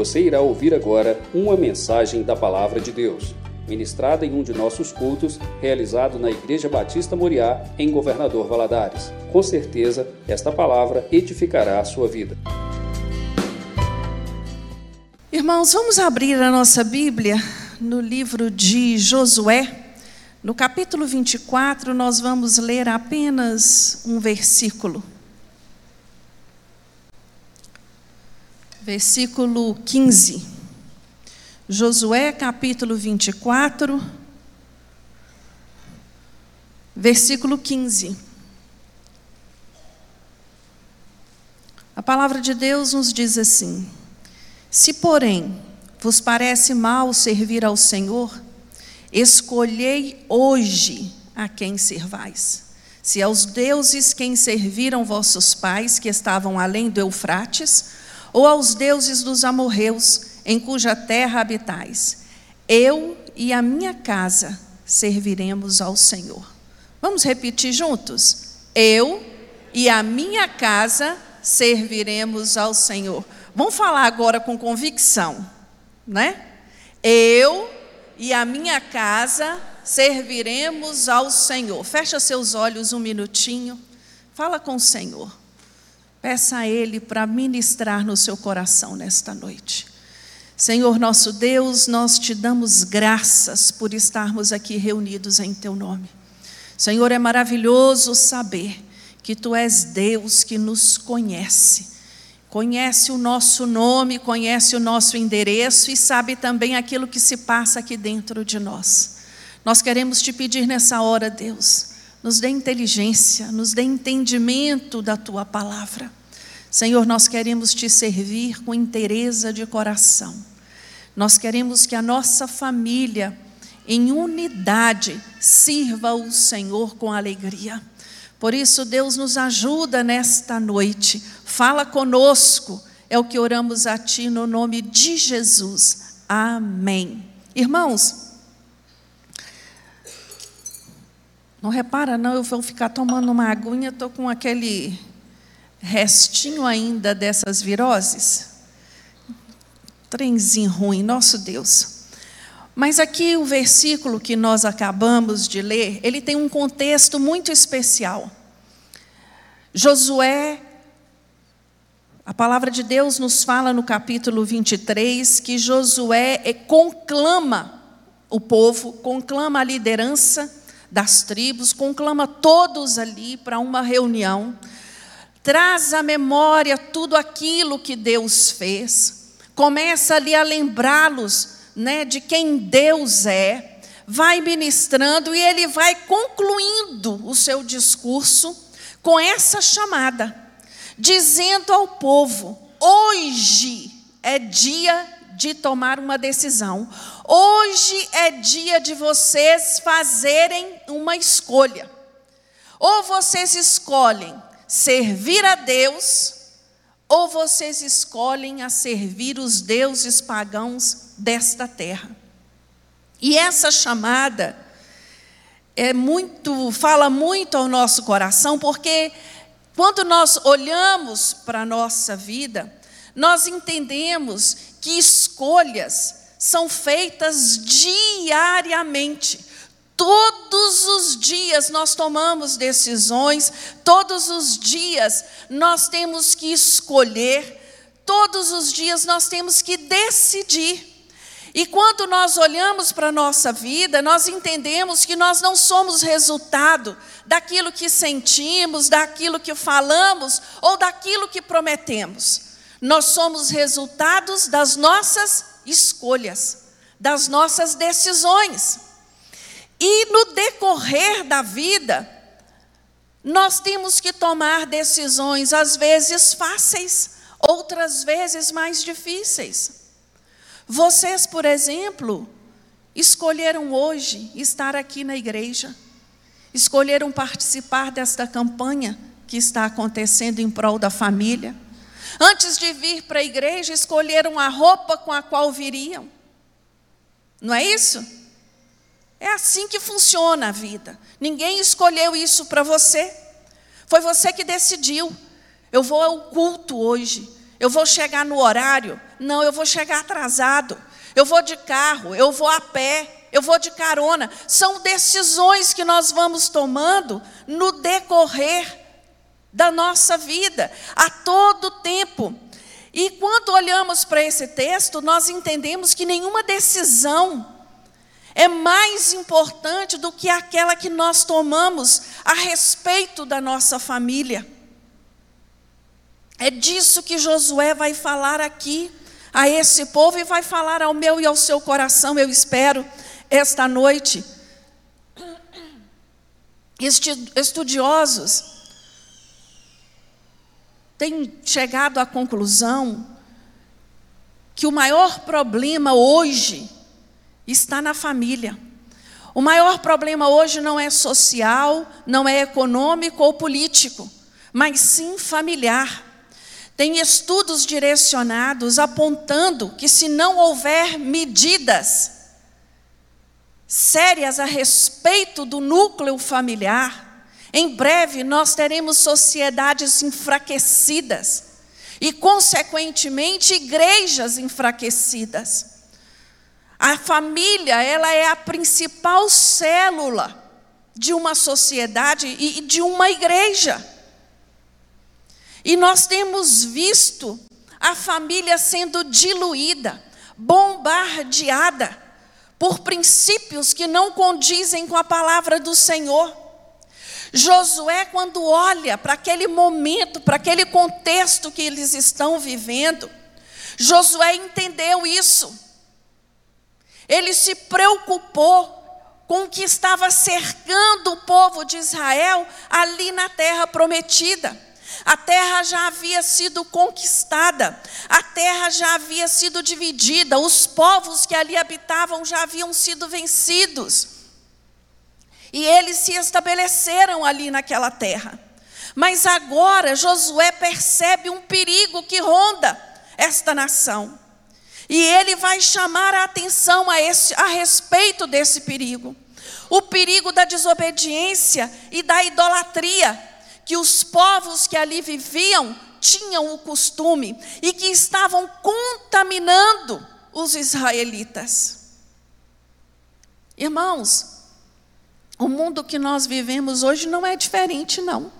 Você irá ouvir agora uma mensagem da Palavra de Deus, ministrada em um de nossos cultos, realizado na Igreja Batista Moriá, em Governador Valadares. Com certeza, esta palavra edificará a sua vida. Irmãos, vamos abrir a nossa Bíblia no livro de Josué. No capítulo 24, nós vamos ler apenas um versículo. Versículo 15. Josué, capítulo 24, versículo 15. A palavra de Deus nos diz assim: Se, porém, vos parece mal servir ao Senhor, Escolhei hoje a quem servais. Se aos deuses quem serviram vossos pais, que estavam além do Eufrates, ou aos deuses dos amorreus, em cuja terra habitais. Eu e a minha casa serviremos ao Senhor. Vamos repetir juntos? Eu e a minha casa serviremos ao Senhor. Vamos falar agora com convicção, né? Eu e a minha casa serviremos ao Senhor. Fecha seus olhos um minutinho. Fala com o Senhor. Peça a Ele para ministrar no seu coração nesta noite. Senhor nosso Deus, nós te damos graças por estarmos aqui reunidos em Teu nome. Senhor, é maravilhoso saber que Tu és Deus que nos conhece conhece o nosso nome, conhece o nosso endereço e sabe também aquilo que se passa aqui dentro de nós. Nós queremos te pedir nessa hora, Deus, nos dê inteligência, nos dê entendimento da tua palavra. Senhor, nós queremos te servir com interesse de coração. Nós queremos que a nossa família, em unidade, sirva o Senhor com alegria. Por isso, Deus nos ajuda nesta noite. Fala conosco. É o que oramos a Ti no nome de Jesus. Amém. Irmãos, não repara, não, eu vou ficar tomando uma aguinha, estou com aquele restinho ainda dessas viroses. Trenzinho ruim, nosso Deus. Mas aqui o versículo que nós acabamos de ler, ele tem um contexto muito especial. Josué, a palavra de Deus nos fala no capítulo 23 que Josué conclama o povo, conclama a liderança das tribos, conclama todos ali para uma reunião, traz à memória tudo aquilo que Deus fez, começa ali a lembrá-los né, de quem Deus é, vai ministrando e ele vai concluindo o seu discurso com essa chamada, dizendo ao povo: hoje é dia de tomar uma decisão, hoje é dia de vocês fazerem uma escolha. Ou vocês escolhem servir a Deus, ou vocês escolhem a servir os deuses pagãos desta terra. E essa chamada é muito, fala muito ao nosso coração, porque quando nós olhamos para a nossa vida, nós entendemos que escolhas são feitas diariamente. Todos os dias nós tomamos decisões, todos os dias nós temos que escolher, todos os dias nós temos que decidir. E quando nós olhamos para a nossa vida, nós entendemos que nós não somos resultado daquilo que sentimos, daquilo que falamos ou daquilo que prometemos. Nós somos resultados das nossas escolhas, das nossas decisões. E no decorrer da vida, nós temos que tomar decisões, às vezes fáceis, outras vezes mais difíceis. Vocês, por exemplo, escolheram hoje estar aqui na igreja, escolheram participar desta campanha que está acontecendo em prol da família. Antes de vir para a igreja, escolheram a roupa com a qual viriam. Não é isso? É assim que funciona a vida. Ninguém escolheu isso para você. Foi você que decidiu. Eu vou ao culto hoje. Eu vou chegar no horário? Não, eu vou chegar atrasado. Eu vou de carro, eu vou a pé, eu vou de carona. São decisões que nós vamos tomando no decorrer da nossa vida, a todo tempo. E quando olhamos para esse texto, nós entendemos que nenhuma decisão é mais importante do que aquela que nós tomamos a respeito da nossa família. É disso que Josué vai falar aqui a esse povo e vai falar ao meu e ao seu coração, eu espero, esta noite. Estudiosos têm chegado à conclusão que o maior problema hoje está na família. O maior problema hoje não é social, não é econômico ou político, mas sim familiar. Tem estudos direcionados apontando que, se não houver medidas sérias a respeito do núcleo familiar, em breve nós teremos sociedades enfraquecidas e, consequentemente, igrejas enfraquecidas. A família, ela é a principal célula de uma sociedade e de uma igreja. E nós temos visto a família sendo diluída, bombardeada por princípios que não condizem com a palavra do Senhor. Josué, quando olha para aquele momento, para aquele contexto que eles estão vivendo, Josué entendeu isso. Ele se preocupou com o que estava cercando o povo de Israel ali na terra prometida. A terra já havia sido conquistada, a terra já havia sido dividida, os povos que ali habitavam já haviam sido vencidos. E eles se estabeleceram ali naquela terra. Mas agora Josué percebe um perigo que ronda esta nação. E ele vai chamar a atenção a, esse, a respeito desse perigo. O perigo da desobediência e da idolatria, que os povos que ali viviam tinham o costume e que estavam contaminando os israelitas. Irmãos, o mundo que nós vivemos hoje não é diferente, não.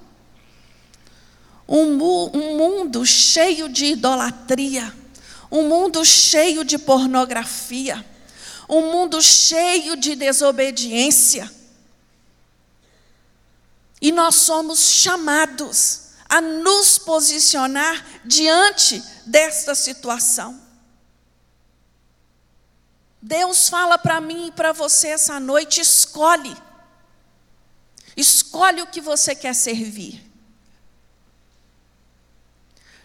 Um, um mundo cheio de idolatria um mundo cheio de pornografia, um mundo cheio de desobediência. E nós somos chamados a nos posicionar diante desta situação. Deus fala para mim e para você essa noite: escolhe. Escolhe o que você quer servir.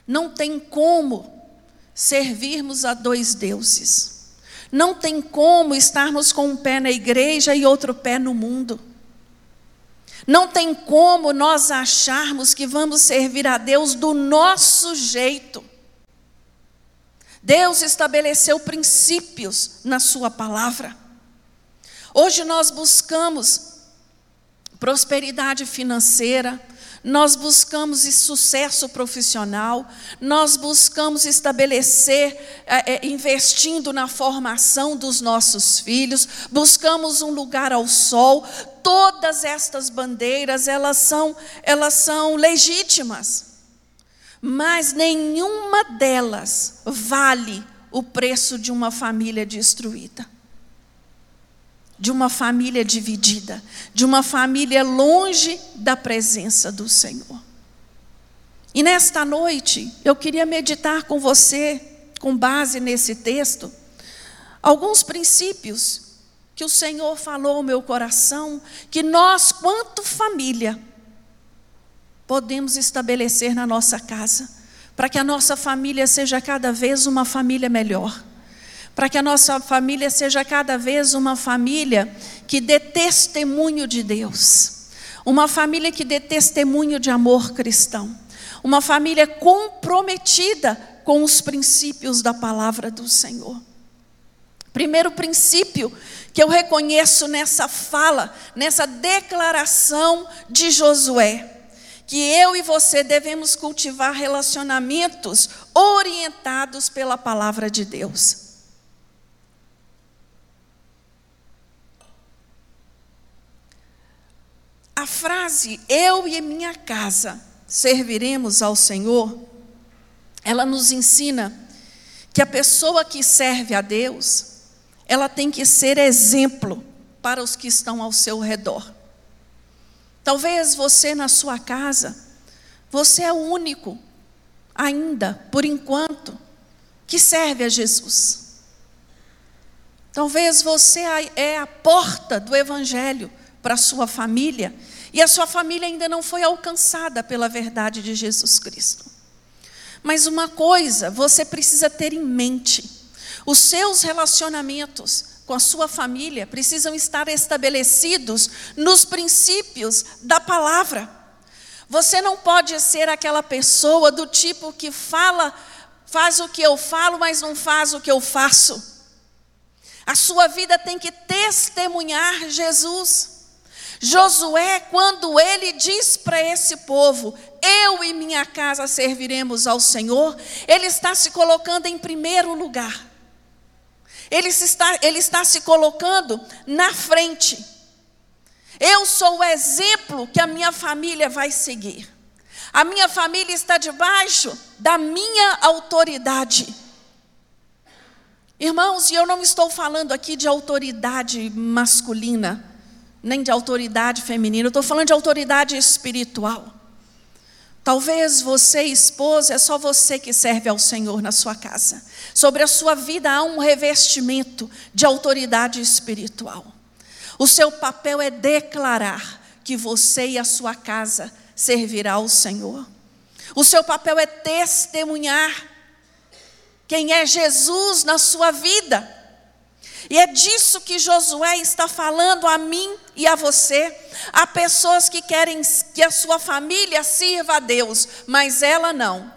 Não tem como servirmos a dois deuses. Não tem como estarmos com um pé na igreja e outro pé no mundo. Não tem como nós acharmos que vamos servir a Deus do nosso jeito. Deus estabeleceu princípios na Sua palavra. Hoje nós buscamos prosperidade financeira, nós buscamos sucesso profissional, nós buscamos estabelecer, é, investindo na formação dos nossos filhos, buscamos um lugar ao sol. Todas estas bandeiras, elas são, elas são legítimas, mas nenhuma delas vale o preço de uma família destruída de uma família dividida, de uma família longe da presença do Senhor. E nesta noite, eu queria meditar com você, com base nesse texto, alguns princípios que o Senhor falou ao meu coração, que nós, quanto família, podemos estabelecer na nossa casa, para que a nossa família seja cada vez uma família melhor para que a nossa família seja cada vez uma família que dê testemunho de Deus, uma família que dê testemunho de amor cristão, uma família comprometida com os princípios da palavra do Senhor. Primeiro princípio que eu reconheço nessa fala, nessa declaração de Josué, que eu e você devemos cultivar relacionamentos orientados pela palavra de Deus. A frase eu e minha casa serviremos ao Senhor, ela nos ensina que a pessoa que serve a Deus, ela tem que ser exemplo para os que estão ao seu redor. Talvez você na sua casa, você é o único, ainda, por enquanto, que serve a Jesus. Talvez você é a porta do Evangelho para a sua família e a sua família ainda não foi alcançada pela verdade de Jesus Cristo. Mas uma coisa você precisa ter em mente: os seus relacionamentos com a sua família precisam estar estabelecidos nos princípios da palavra. Você não pode ser aquela pessoa do tipo que fala, faz o que eu falo, mas não faz o que eu faço. A sua vida tem que testemunhar Jesus. Josué, quando ele diz para esse povo: Eu e minha casa serviremos ao Senhor, ele está se colocando em primeiro lugar. Ele está, ele está se colocando na frente. Eu sou o exemplo que a minha família vai seguir. A minha família está debaixo da minha autoridade. Irmãos, e eu não estou falando aqui de autoridade masculina, nem de autoridade feminina, eu estou falando de autoridade espiritual. Talvez você, esposa, é só você que serve ao Senhor na sua casa. Sobre a sua vida há um revestimento de autoridade espiritual. O seu papel é declarar que você e a sua casa servirá ao Senhor. O seu papel é testemunhar quem é Jesus na sua vida. E é disso que Josué está falando a mim e a você. Há pessoas que querem que a sua família sirva a Deus, mas ela não.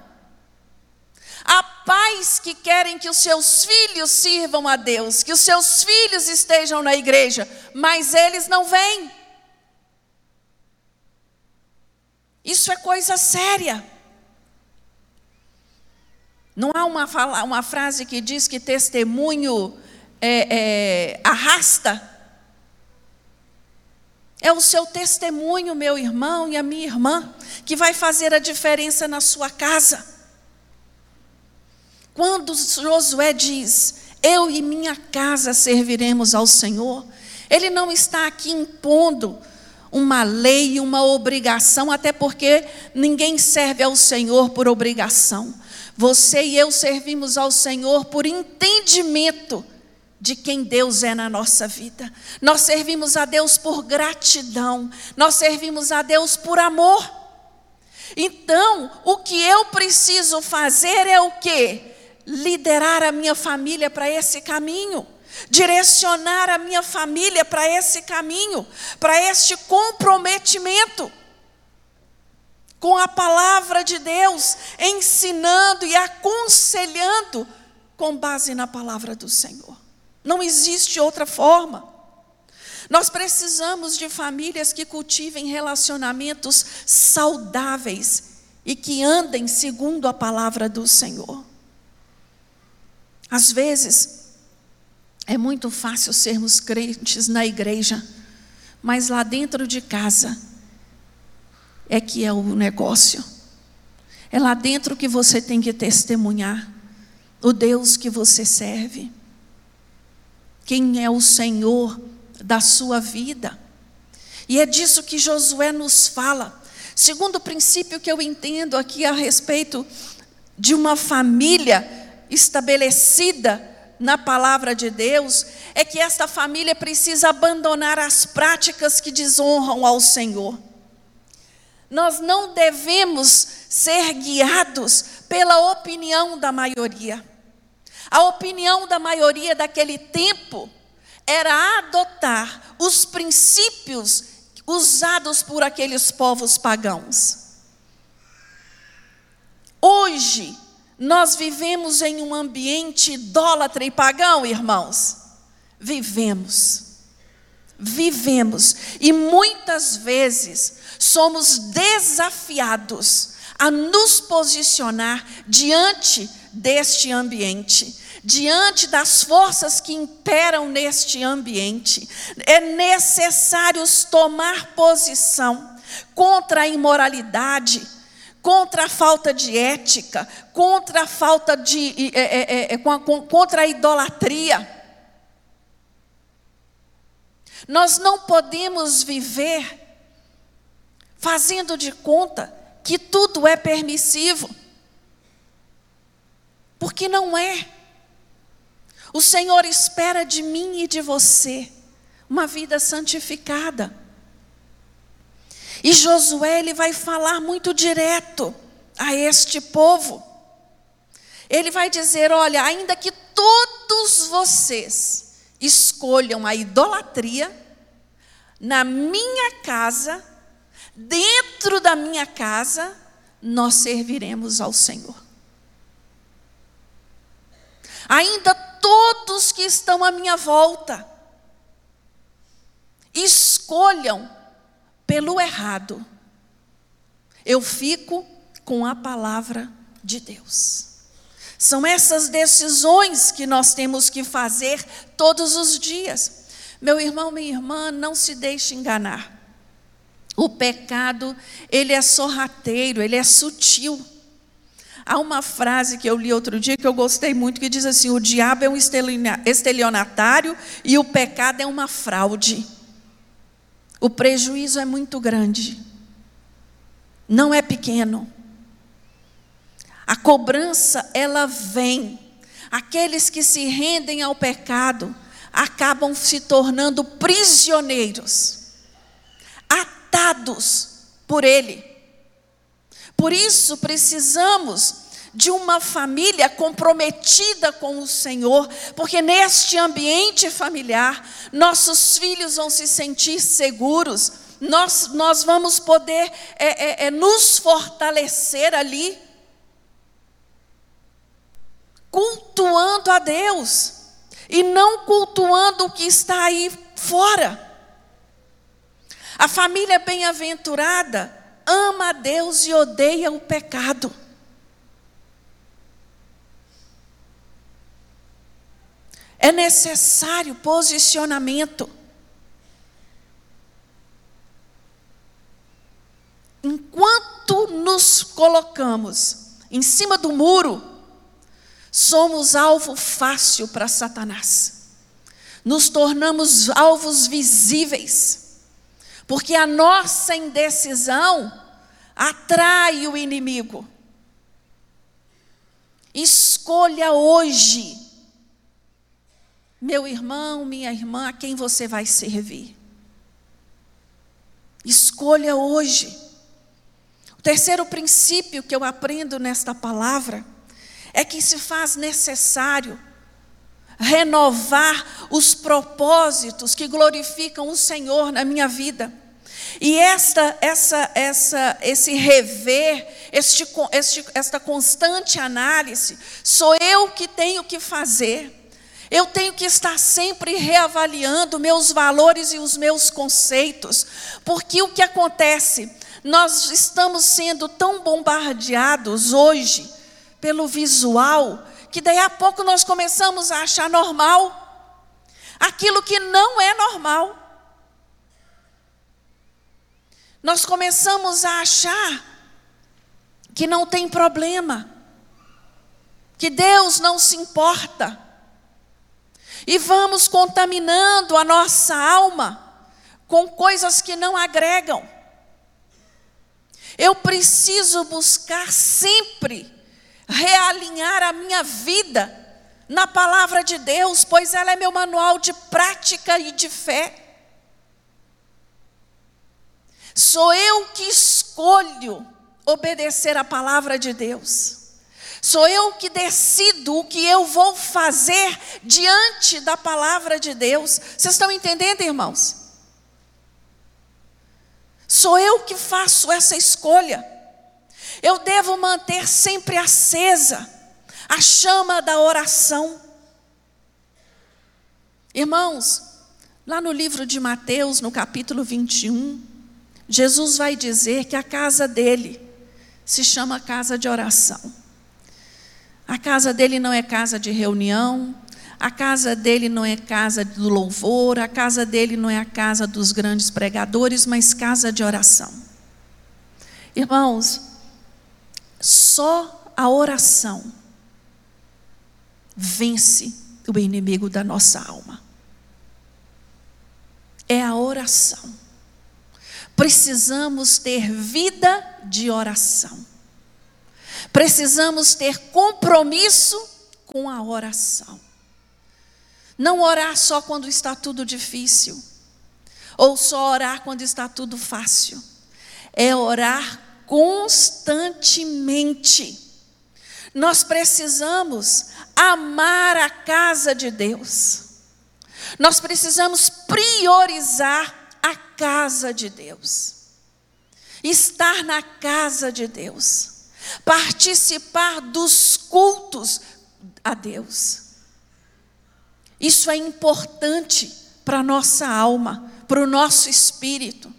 Há pais que querem que os seus filhos sirvam a Deus, que os seus filhos estejam na igreja, mas eles não vêm. Isso é coisa séria. Não há uma, uma frase que diz que testemunho é, é, arrasta. É o seu testemunho, meu irmão e a minha irmã, que vai fazer a diferença na sua casa. Quando Josué diz: Eu e minha casa serviremos ao Senhor, ele não está aqui impondo uma lei, uma obrigação, até porque ninguém serve ao Senhor por obrigação. Você e eu servimos ao Senhor por entendimento de quem Deus é na nossa vida. Nós servimos a Deus por gratidão, nós servimos a Deus por amor. Então, o que eu preciso fazer é o quê? Liderar a minha família para esse caminho, direcionar a minha família para esse caminho, para este comprometimento com a palavra de Deus, ensinando e aconselhando com base na palavra do Senhor. Não existe outra forma. Nós precisamos de famílias que cultivem relacionamentos saudáveis e que andem segundo a palavra do Senhor. Às vezes, é muito fácil sermos crentes na igreja, mas lá dentro de casa é que é o negócio. É lá dentro que você tem que testemunhar o Deus que você serve quem é o Senhor da sua vida. E é disso que Josué nos fala. Segundo princípio que eu entendo aqui a respeito de uma família estabelecida na palavra de Deus, é que esta família precisa abandonar as práticas que desonram ao Senhor. Nós não devemos ser guiados pela opinião da maioria. A opinião da maioria daquele tempo era adotar os princípios usados por aqueles povos pagãos. Hoje, nós vivemos em um ambiente idólatra e pagão, irmãos. Vivemos. vivemos e muitas vezes somos desafiados a nos posicionar diante deste ambiente, diante das forças que imperam neste ambiente. É necessário tomar posição contra a imoralidade, contra a falta de ética, contra a falta de. É, é, é, contra a idolatria. Nós não podemos viver fazendo de conta que tudo é permissivo, porque não é. O Senhor espera de mim e de você uma vida santificada. E Josué ele vai falar muito direto a este povo. Ele vai dizer: olha, ainda que todos vocês escolham a idolatria, na minha casa, dentro da minha casa, nós serviremos ao Senhor. Ainda todos que estão à minha volta, escolham pelo errado, eu fico com a palavra de Deus. São essas decisões que nós temos que fazer todos os dias. Meu irmão, minha irmã, não se deixe enganar. O pecado, ele é sorrateiro, ele é sutil. Há uma frase que eu li outro dia que eu gostei muito, que diz assim: o diabo é um estelionatário e o pecado é uma fraude. O prejuízo é muito grande, não é pequeno. A cobrança, ela vem. Aqueles que se rendem ao pecado acabam se tornando prisioneiros, atados por ele. Por isso precisamos de uma família comprometida com o Senhor, porque neste ambiente familiar, nossos filhos vão se sentir seguros, nós, nós vamos poder é, é, é, nos fortalecer ali, cultuando a Deus, e não cultuando o que está aí fora. A família bem-aventurada ama a Deus e odeia o pecado. É necessário posicionamento. Enquanto nos colocamos em cima do muro, somos alvo fácil para Satanás. Nos tornamos alvos visíveis, porque a nossa indecisão atrai o inimigo. Escolha hoje meu irmão, minha irmã, a quem você vai servir. Escolha hoje. O terceiro princípio que eu aprendo nesta palavra é que se faz necessário renovar os propósitos que glorificam o Senhor na minha vida. E esta, essa, essa, esse rever, este, este, esta constante análise, sou eu que tenho que fazer. Eu tenho que estar sempre reavaliando meus valores e os meus conceitos, porque o que acontece? Nós estamos sendo tão bombardeados hoje pelo visual, que daí a pouco nós começamos a achar normal aquilo que não é normal. Nós começamos a achar que não tem problema, que Deus não se importa e vamos contaminando a nossa alma com coisas que não agregam. Eu preciso buscar sempre realinhar a minha vida na palavra de Deus, pois ela é meu manual de prática e de fé. Sou eu que escolho obedecer a palavra de Deus. Sou eu que decido o que eu vou fazer diante da palavra de Deus. Vocês estão entendendo, irmãos? Sou eu que faço essa escolha. Eu devo manter sempre acesa a chama da oração. Irmãos, Lá no livro de Mateus, no capítulo 21, Jesus vai dizer que a casa dele se chama casa de oração. A casa dele não é casa de reunião, a casa dele não é casa do louvor, a casa dele não é a casa dos grandes pregadores, mas casa de oração. Irmãos, só a oração vence o inimigo da nossa alma. É a oração. Precisamos ter vida de oração. Precisamos ter compromisso com a oração. Não orar só quando está tudo difícil, ou só orar quando está tudo fácil. É orar constantemente. Nós precisamos amar a casa de Deus. Nós precisamos priorizar a casa de Deus. Estar na casa de Deus. Participar dos cultos a Deus. Isso é importante para a nossa alma, para o nosso espírito.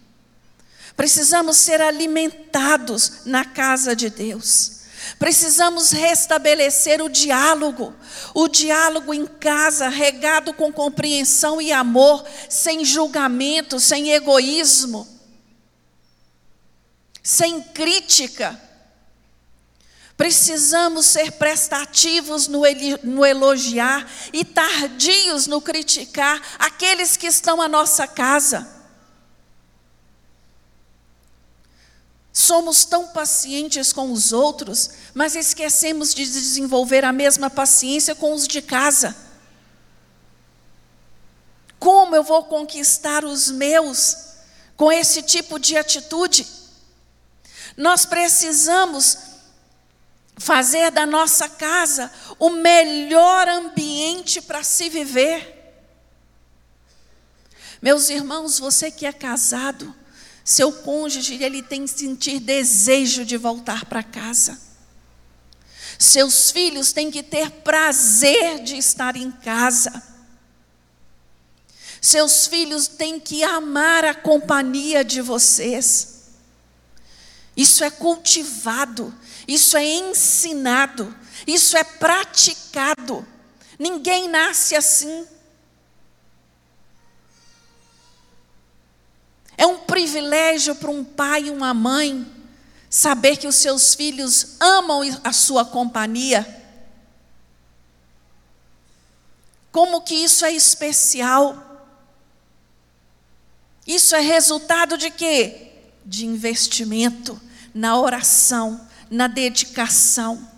Precisamos ser alimentados na casa de Deus. Precisamos restabelecer o diálogo, o diálogo em casa, regado com compreensão e amor, sem julgamento, sem egoísmo, sem crítica. Precisamos ser prestativos no, elogiar e tardios no criticar aqueles que estão à nossa casa. Somos tão pacientes com os outros, mas esquecemos de desenvolver a mesma paciência com os de casa. Como eu vou conquistar os meus com esse tipo de atitude? Nós precisamos fazer da nossa casa o melhor ambiente para se viver. Meus irmãos, você que é casado, seu cônjuge, ele tem que sentir desejo de voltar para casa. Seus filhos têm que ter prazer de estar em casa. Seus filhos têm que amar a companhia de vocês. Isso é cultivado, isso é ensinado, isso é praticado. Ninguém nasce assim. É um privilégio para um pai e uma mãe saber que os seus filhos amam a sua companhia. Como que isso é especial? Isso é resultado de quê? De investimento na oração, na dedicação,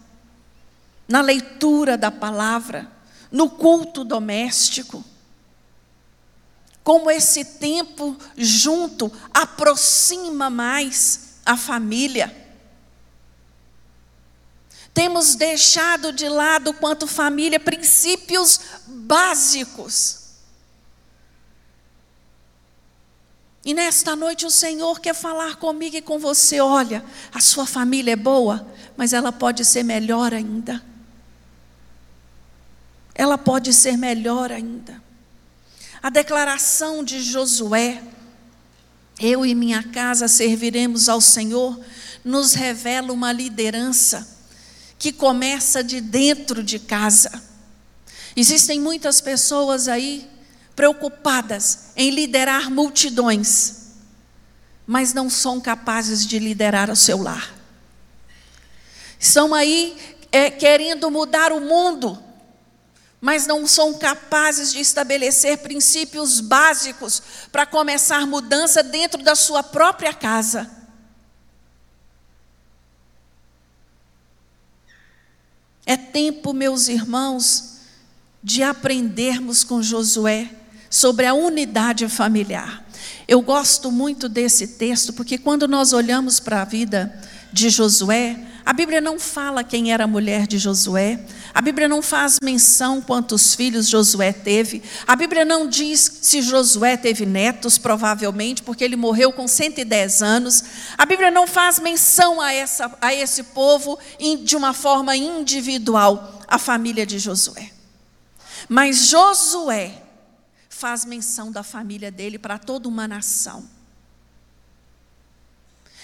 na leitura da palavra, no culto doméstico como esse tempo junto aproxima mais a família. Temos deixado de lado, quanto família, princípios básicos. E nesta noite o Senhor quer falar comigo e com você: olha, a sua família é boa, mas ela pode ser melhor ainda. Ela pode ser melhor ainda. A declaração de Josué, eu e minha casa serviremos ao Senhor, nos revela uma liderança que começa de dentro de casa. Existem muitas pessoas aí preocupadas em liderar multidões, mas não são capazes de liderar o seu lar. Estão aí é, querendo mudar o mundo, mas não são capazes de estabelecer princípios básicos para começar mudança dentro da sua própria casa. É tempo, meus irmãos, de aprendermos com Josué sobre a unidade familiar. Eu gosto muito desse texto porque quando nós olhamos para a vida de Josué, a Bíblia não fala quem era a mulher de Josué. A Bíblia não faz menção quantos filhos Josué teve. A Bíblia não diz se Josué teve netos, provavelmente, porque ele morreu com 110 anos. A Bíblia não faz menção a, essa, a esse povo de uma forma individual, a família de Josué. Mas Josué faz menção da família dele para toda uma nação.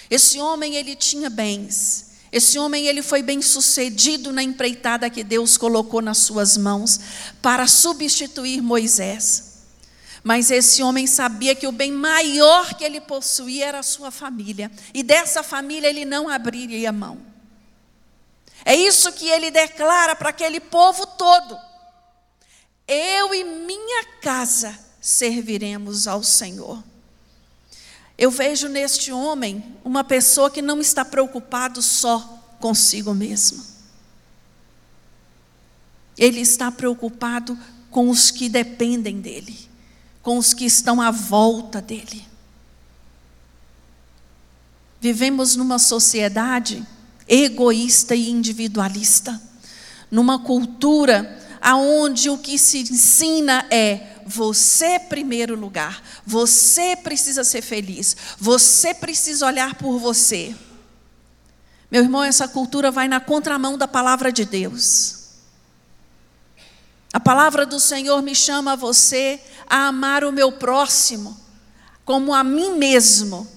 Esse homem ele tinha bens. Esse homem ele foi bem sucedido na empreitada que Deus colocou nas suas mãos para substituir Moisés. Mas esse homem sabia que o bem maior que ele possuía era a sua família, e dessa família ele não abriria mão. É isso que ele declara para aquele povo todo. Eu e minha casa serviremos ao Senhor. Eu vejo neste homem uma pessoa que não está preocupado só consigo mesmo. Ele está preocupado com os que dependem dele, com os que estão à volta dele. Vivemos numa sociedade egoísta e individualista, numa cultura aonde o que se ensina é você primeiro lugar. Você precisa ser feliz. Você precisa olhar por você. Meu irmão, essa cultura vai na contramão da palavra de Deus. A palavra do Senhor me chama a você a amar o meu próximo como a mim mesmo.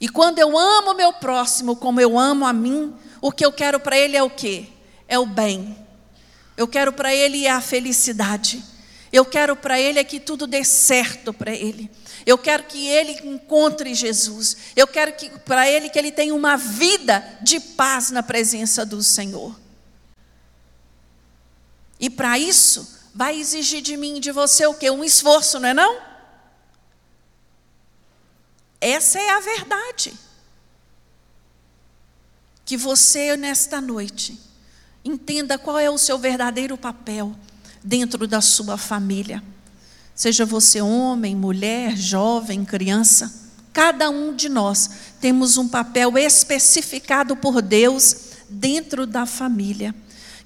E quando eu amo o meu próximo como eu amo a mim, o que eu quero para ele é o quê? É o bem. Eu quero para ele a felicidade. Eu quero para ele é que tudo dê certo para ele. Eu quero que ele encontre Jesus. Eu quero que para ele que ele tenha uma vida de paz na presença do Senhor. E para isso vai exigir de mim, de você o quê? Um esforço, não é não? Essa é a verdade. Que você nesta noite Entenda qual é o seu verdadeiro papel dentro da sua família. Seja você homem, mulher, jovem, criança, cada um de nós temos um papel especificado por Deus dentro da família,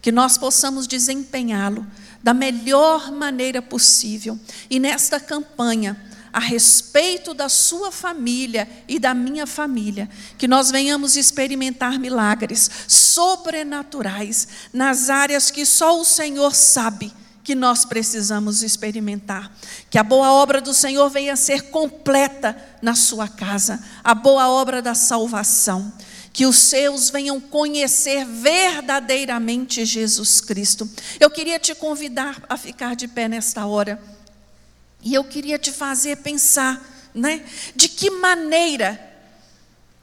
que nós possamos desempenhá-lo da melhor maneira possível. E nesta campanha, a respeito da sua família e da minha família, que nós venhamos experimentar milagres sobrenaturais nas áreas que só o Senhor sabe que nós precisamos experimentar. Que a boa obra do Senhor venha a ser completa na sua casa, a boa obra da salvação. Que os seus venham conhecer verdadeiramente Jesus Cristo. Eu queria te convidar a ficar de pé nesta hora. E eu queria te fazer pensar, né? De que maneira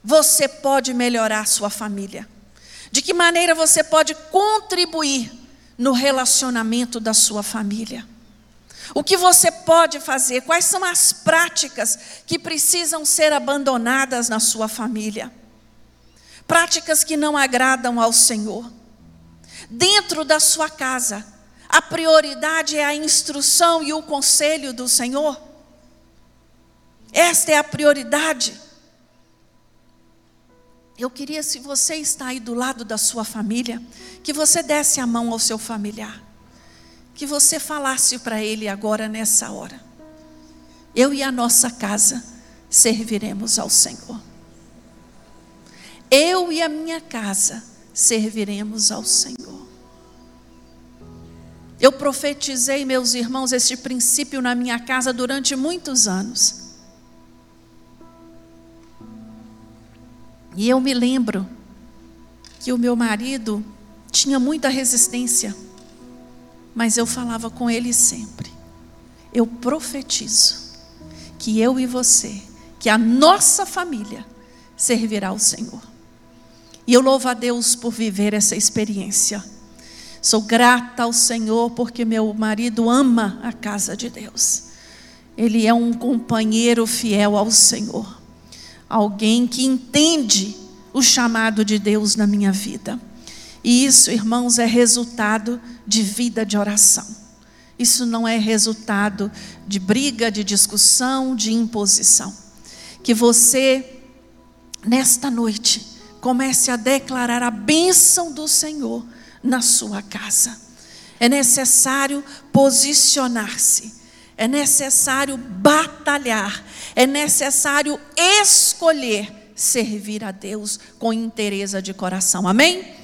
você pode melhorar sua família? De que maneira você pode contribuir no relacionamento da sua família? O que você pode fazer? Quais são as práticas que precisam ser abandonadas na sua família? Práticas que não agradam ao Senhor. Dentro da sua casa, a prioridade é a instrução e o conselho do Senhor. Esta é a prioridade. Eu queria, se você está aí do lado da sua família, que você desse a mão ao seu familiar, que você falasse para ele agora nessa hora. Eu e a nossa casa serviremos ao Senhor. Eu e a minha casa serviremos ao Senhor. Eu profetizei, meus irmãos, este princípio na minha casa durante muitos anos. E eu me lembro que o meu marido tinha muita resistência, mas eu falava com ele sempre. Eu profetizo que eu e você, que a nossa família servirá ao Senhor. E eu louvo a Deus por viver essa experiência. Sou grata ao Senhor porque meu marido ama a casa de Deus. Ele é um companheiro fiel ao Senhor. Alguém que entende o chamado de Deus na minha vida. E isso, irmãos, é resultado de vida de oração. Isso não é resultado de briga, de discussão, de imposição. Que você, nesta noite, comece a declarar a bênção do Senhor na sua casa. É necessário posicionar-se, é necessário batalhar, é necessário escolher servir a Deus com interesse de coração. Amém?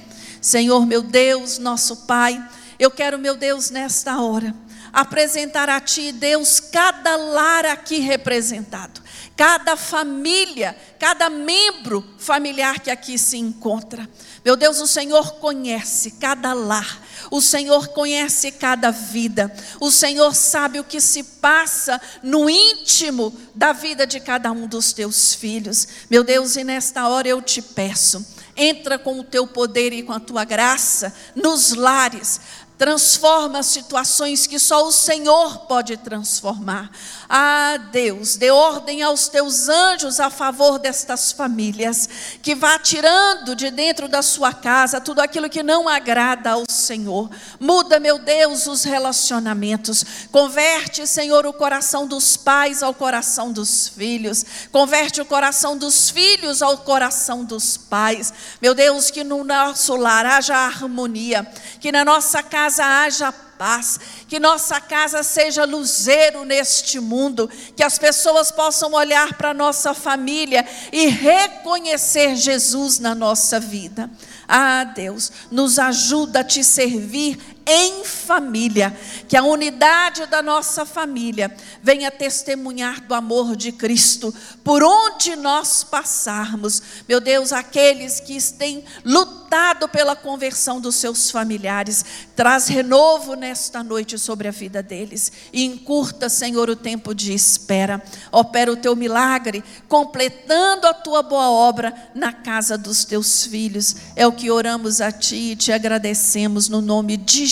Senhor, meu Deus, nosso Pai, eu quero, meu Deus, nesta hora, apresentar a Ti, Deus, cada lar aqui representado, cada família, cada membro familiar que aqui se encontra. Meu Deus, o Senhor conhece cada lar, o Senhor conhece cada vida, o Senhor sabe o que se passa no íntimo da vida de cada um dos teus filhos. Meu Deus, e nesta hora eu te peço, entra com o teu poder e com a tua graça nos lares, transforma situações que só o Senhor pode transformar. Ah, Deus, dê ordem aos teus anjos a favor destas famílias, que vá tirando de dentro da sua casa tudo aquilo que não agrada ao Senhor. Muda, meu Deus, os relacionamentos. Converte, Senhor, o coração dos pais ao coração dos filhos. Converte o coração dos filhos ao coração dos pais. Meu Deus, que no nosso lar haja harmonia, que na nossa casa casa haja paz, que nossa casa seja luzeiro neste mundo, que as pessoas possam olhar para nossa família e reconhecer Jesus na nossa vida. Ah, Deus, nos ajuda a te servir em família, que a unidade da nossa família venha testemunhar do amor de Cristo por onde nós passarmos. Meu Deus, aqueles que têm lutado pela conversão dos seus familiares, traz renovo nesta noite sobre a vida deles e encurta, Senhor, o tempo de espera. Opera o teu milagre, completando a tua boa obra na casa dos teus filhos. É o que oramos a ti e te agradecemos no nome de